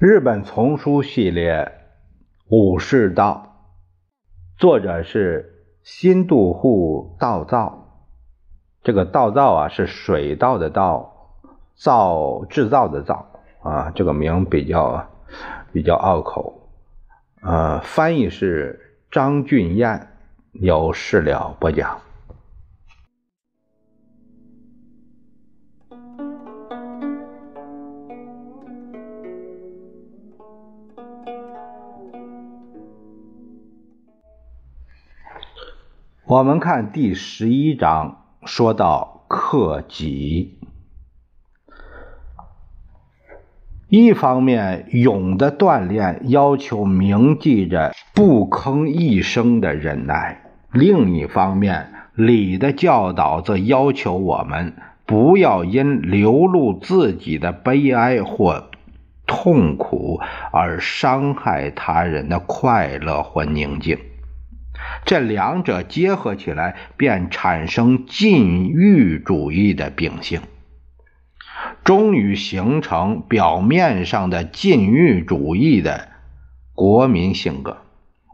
日本丛书系列《武士道》，作者是新渡户道造。这个道造啊，是水稻的稻，造制造的造啊。这个名比较比较拗口。呃，翻译是张俊彦，有事了播讲。我们看第十一章，说到克己。一方面，勇的锻炼要求铭记着不吭一声的忍耐；另一方面，礼的教导则要求我们不要因流露自己的悲哀或痛苦而伤害他人的快乐或宁静。这两者结合起来，便产生禁欲主义的秉性，终于形成表面上的禁欲主义的国民性格。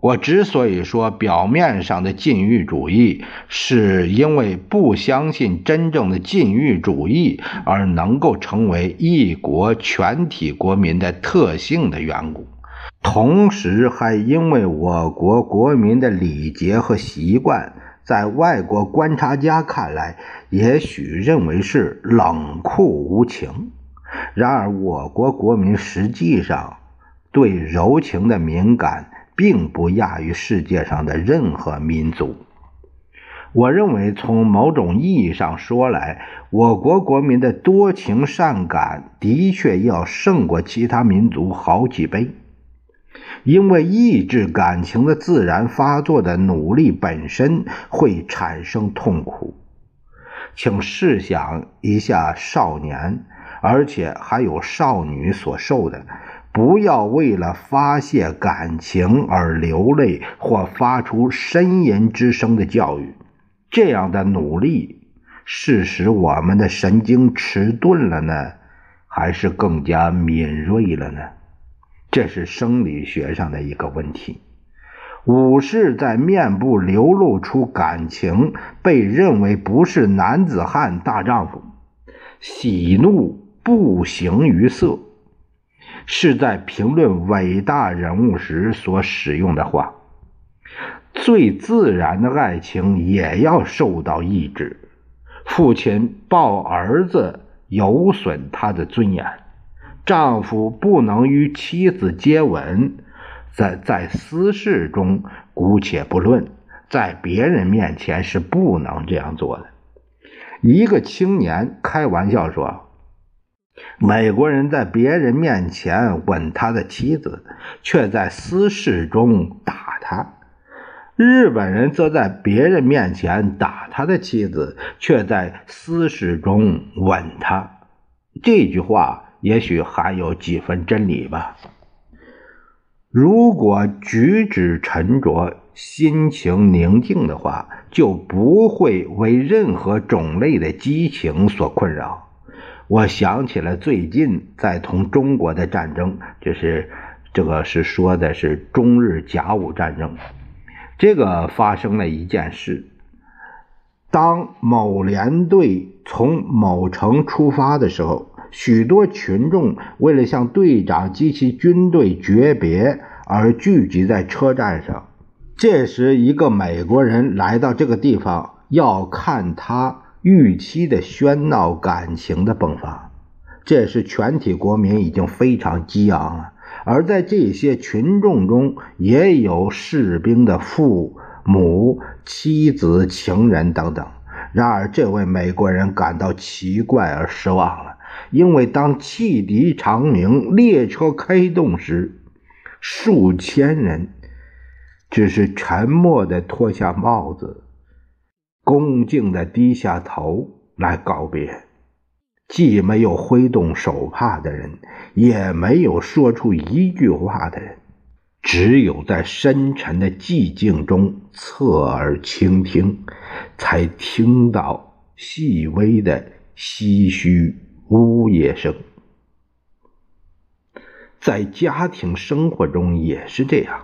我之所以说表面上的禁欲主义，是因为不相信真正的禁欲主义而能够成为一国全体国民的特性的缘故。同时，还因为我国国民的礼节和习惯，在外国观察家看来，也许认为是冷酷无情。然而，我国国民实际上对柔情的敏感，并不亚于世界上的任何民族。我认为，从某种意义上说来，我国国民的多情善感的确要胜过其他民族好几倍。因为抑制感情的自然发作的努力本身会产生痛苦，请试想一下少年，而且还有少女所受的，不要为了发泄感情而流泪或发出呻吟之声的教育，这样的努力是使我们的神经迟钝了呢，还是更加敏锐了呢？这是生理学上的一个问题。武士在面部流露出感情，被认为不是男子汉大丈夫。喜怒不形于色，是在评论伟大人物时所使用的话。最自然的爱情也要受到抑制。父亲抱儿子，有损他的尊严。丈夫不能与妻子接吻，在在私事中姑且不论，在别人面前是不能这样做的。一个青年开玩笑说：“美国人在别人面前吻他的妻子，却在私事中打他；日本人则在别人面前打他的妻子，却在私事中吻他。”这句话。也许还有几分真理吧。如果举止沉着、心情宁静的话，就不会为任何种类的激情所困扰。我想起了最近在同中国的战争，就是这个是说的是中日甲午战争。这个发生了一件事：当某连队从某城出发的时候。许多群众为了向队长及其军队诀别而聚集在车站上。这时，一个美国人来到这个地方，要看他预期的喧闹感情的迸发。这时，全体国民已经非常激昂了，而在这些群众中，也有士兵的父母、妻子、情人等等。然而，这位美国人感到奇怪而失望了。因为当汽笛长鸣、列车开动时，数千人只是沉默地脱下帽子，恭敬地低下头来告别，既没有挥动手帕的人，也没有说出一句话的人，只有在深沉的寂静中侧耳倾听，才听到细微的唏嘘。呜咽声，在家庭生活中也是这样。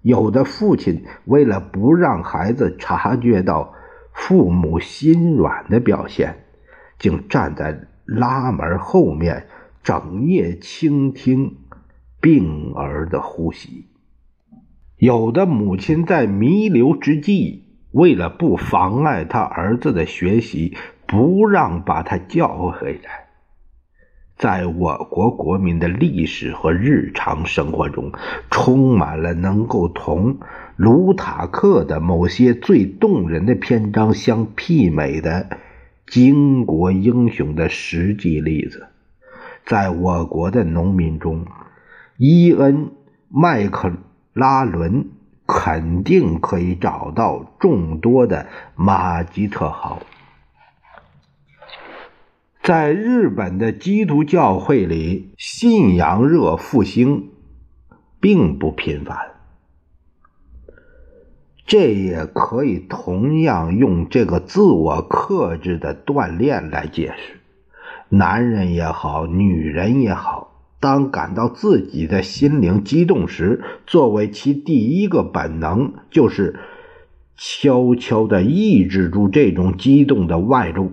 有的父亲为了不让孩子察觉到父母心软的表现，竟站在拉门后面，整夜倾听病儿的呼吸。有的母亲在弥留之际，为了不妨碍他儿子的学习，不让把他叫回来。在我国国民的历史和日常生活中，充满了能够同卢塔克的某些最动人的篇章相媲美的巾帼英雄的实际例子。在我国的农民中，伊恩·麦克拉伦肯定可以找到众多的马吉特号。在日本的基督教会里，信仰热复兴并不频繁。这也可以同样用这个自我克制的锻炼来解释。男人也好，女人也好，当感到自己的心灵激动时，作为其第一个本能，就是悄悄地抑制住这种激动的外露。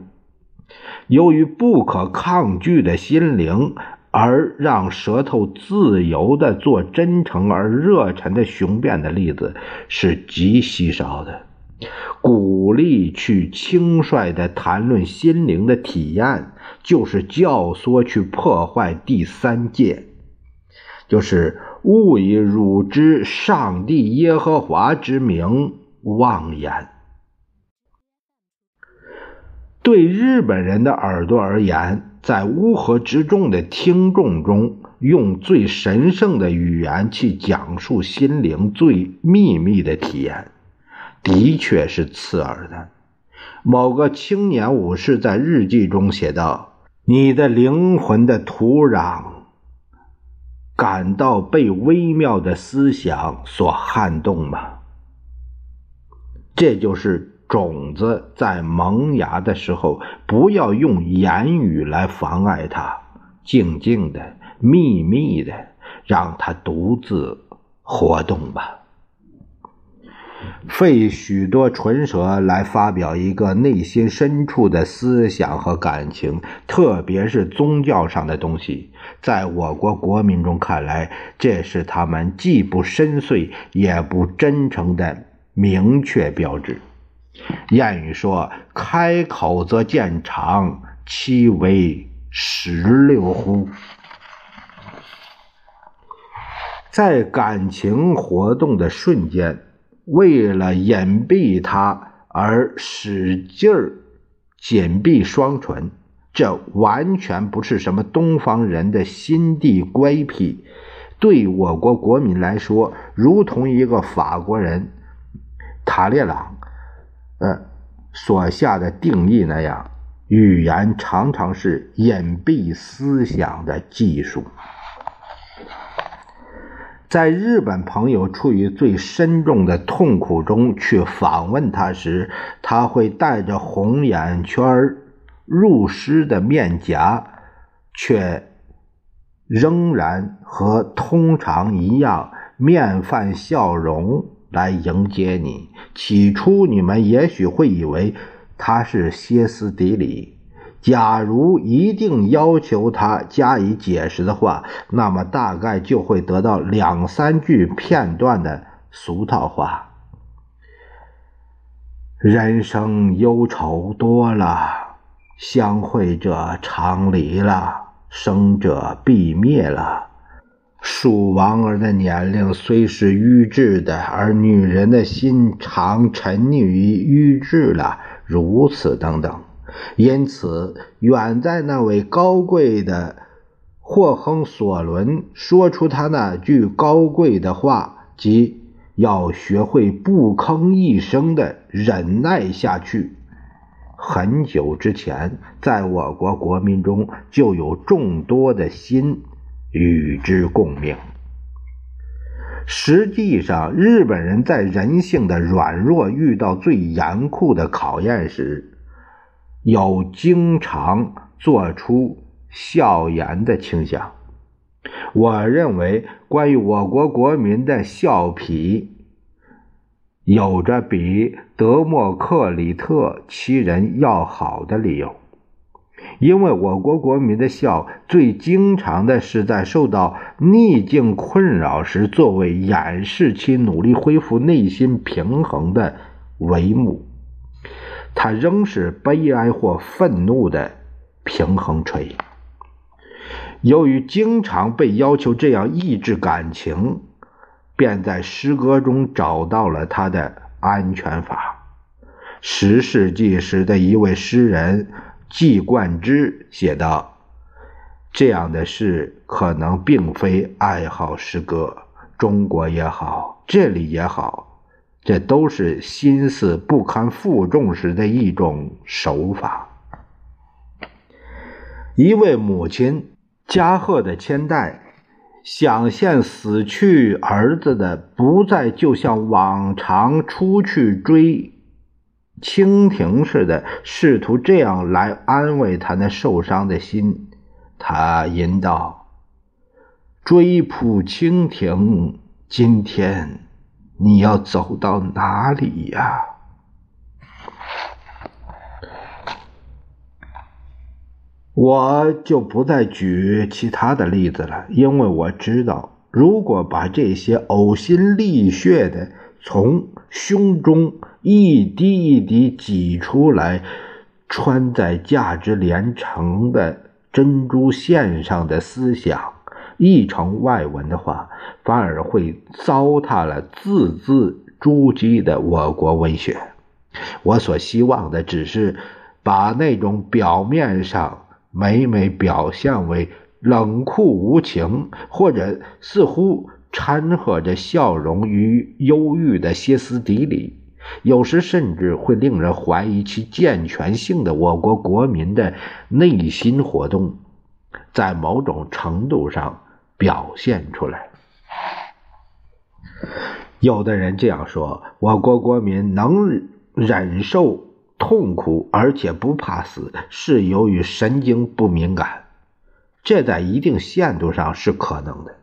由于不可抗拒的心灵，而让舌头自由地做真诚而热忱的雄辩的例子是极稀少的。鼓励去轻率地谈论心灵的体验，就是教唆去破坏第三界，就是勿以汝之上帝耶和华之名妄言。对日本人的耳朵而言，在乌合之众的听众中，用最神圣的语言去讲述心灵最秘密的体验，的确是刺耳的。某个青年武士在日记中写道：“你的灵魂的土壤感到被微妙的思想所撼动吗？”这就是。种子在萌芽的时候，不要用言语来妨碍它，静静的、秘密的，让它独自活动吧。费许多唇舌来发表一个内心深处的思想和感情，特别是宗教上的东西，在我国国民中看来，这是他们既不深邃也不真诚的明确标志。谚语说：“开口则见长，其为石榴乎？”在感情活动的瞬间，为了隐蔽它而使劲儿紧闭双唇，这完全不是什么东方人的心地乖僻。对我国国民来说，如同一个法国人塔列朗。呃，所下的定义那样，语言常常是隐蔽思想的技术。在日本朋友处于最深重的痛苦中去访问他时，他会带着红眼圈、入湿的面颊，却仍然和通常一样面泛笑容。来迎接你。起初，你们也许会以为他是歇斯底里。假如一定要求他加以解释的话，那么大概就会得到两三句片段的俗套话：“人生忧愁多了，相会者常离了，生者必灭了。”树王儿的年龄虽是愚智的，而女人的心常沉溺于愚智了，如此等等。因此，远在那位高贵的霍亨索伦说出他那句高贵的话，即要学会不吭一声的忍耐下去。很久之前，在我国国民中就有众多的心。与之共命。实际上，日本人在人性的软弱遇到最严酷的考验时，有经常做出笑言的倾向。我认为，关于我国国民的笑皮，有着比德莫克里特其人要好的理由。因为我国国民的笑最经常的是在受到逆境困扰时，作为掩饰其努力恢复内心平衡的帷幕，它仍是悲哀或愤怒的平衡锤。由于经常被要求这样抑制感情，便在诗歌中找到了他的安全法。十世纪时的一位诗人。季冠之写道：“这样的事可能并非爱好诗歌，中国也好，这里也好，这都是心思不堪负重时的一种手法。”一位母亲加贺的千代想象死去儿子的不再就像往常出去追。蜻蜓似的，试图这样来安慰他那受伤的心。他吟道：“追捕蜻蜓，今天你要走到哪里呀？”我就不再举其他的例子了，因为我知道，如果把这些呕心沥血的从胸中。一滴一滴挤出来，穿在价值连城的珍珠线上的思想，译成外文的话，反而会糟蹋了字字珠玑的我国文学。我所希望的，只是把那种表面上每每表现为冷酷无情，或者似乎掺和着笑容与忧郁的歇斯底里。有时甚至会令人怀疑其健全性的我国国民的内心活动，在某种程度上表现出来。有的人这样说：我国国民能忍受痛苦，而且不怕死，是由于神经不敏感。这在一定限度上是可能的。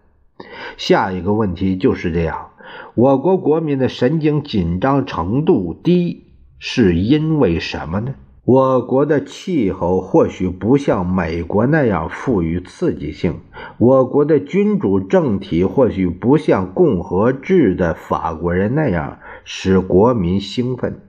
下一个问题就是这样。我国国民的神经紧张程度低，是因为什么呢？我国的气候或许不像美国那样富于刺激性，我国的君主政体或许不像共和制的法国人那样使国民兴奋，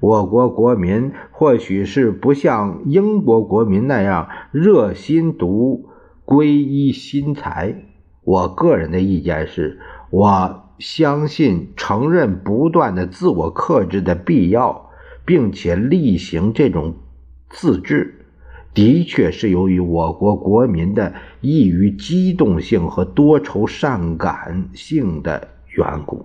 我国国民或许是不像英国国民那样热心读皈依新才。我个人的意见是，我。相信承认不断的自我克制的必要，并且例行这种自治，的确是由于我国国民的易于机动性和多愁善感性的缘故。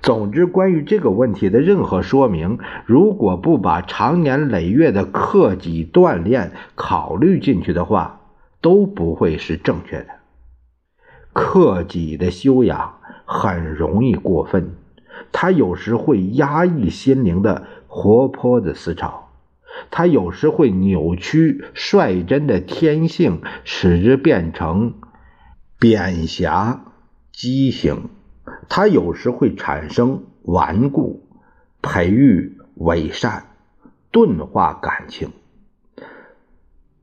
总之，关于这个问题的任何说明，如果不把长年累月的克己锻炼考虑进去的话，都不会是正确的。克己的修养。很容易过分，他有时会压抑心灵的活泼的思潮，他有时会扭曲率真的天性，使之变成扁狭畸形；他有时会产生顽固，培育伪善，钝化感情。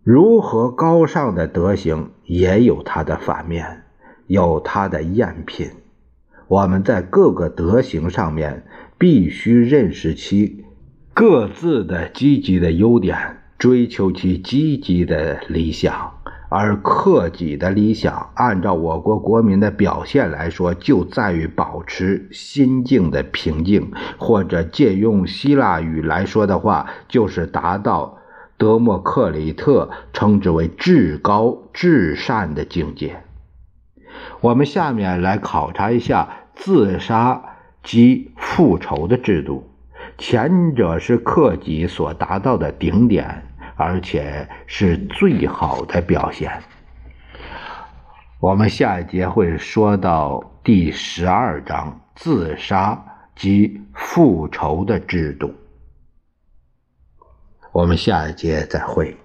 如何高尚的德行，也有它的反面，有它的赝品。我们在各个德行上面必须认识其各自的积极的优点，追求其积极的理想。而克己的理想，按照我国国民的表现来说，就在于保持心境的平静，或者借用希腊语来说的话，就是达到德谟克里特称之为至高至善的境界。我们下面来考察一下自杀及复仇的制度，前者是克己所达到的顶点，而且是最好的表现。我们下一节会说到第十二章自杀及复仇的制度。我们下一节再会。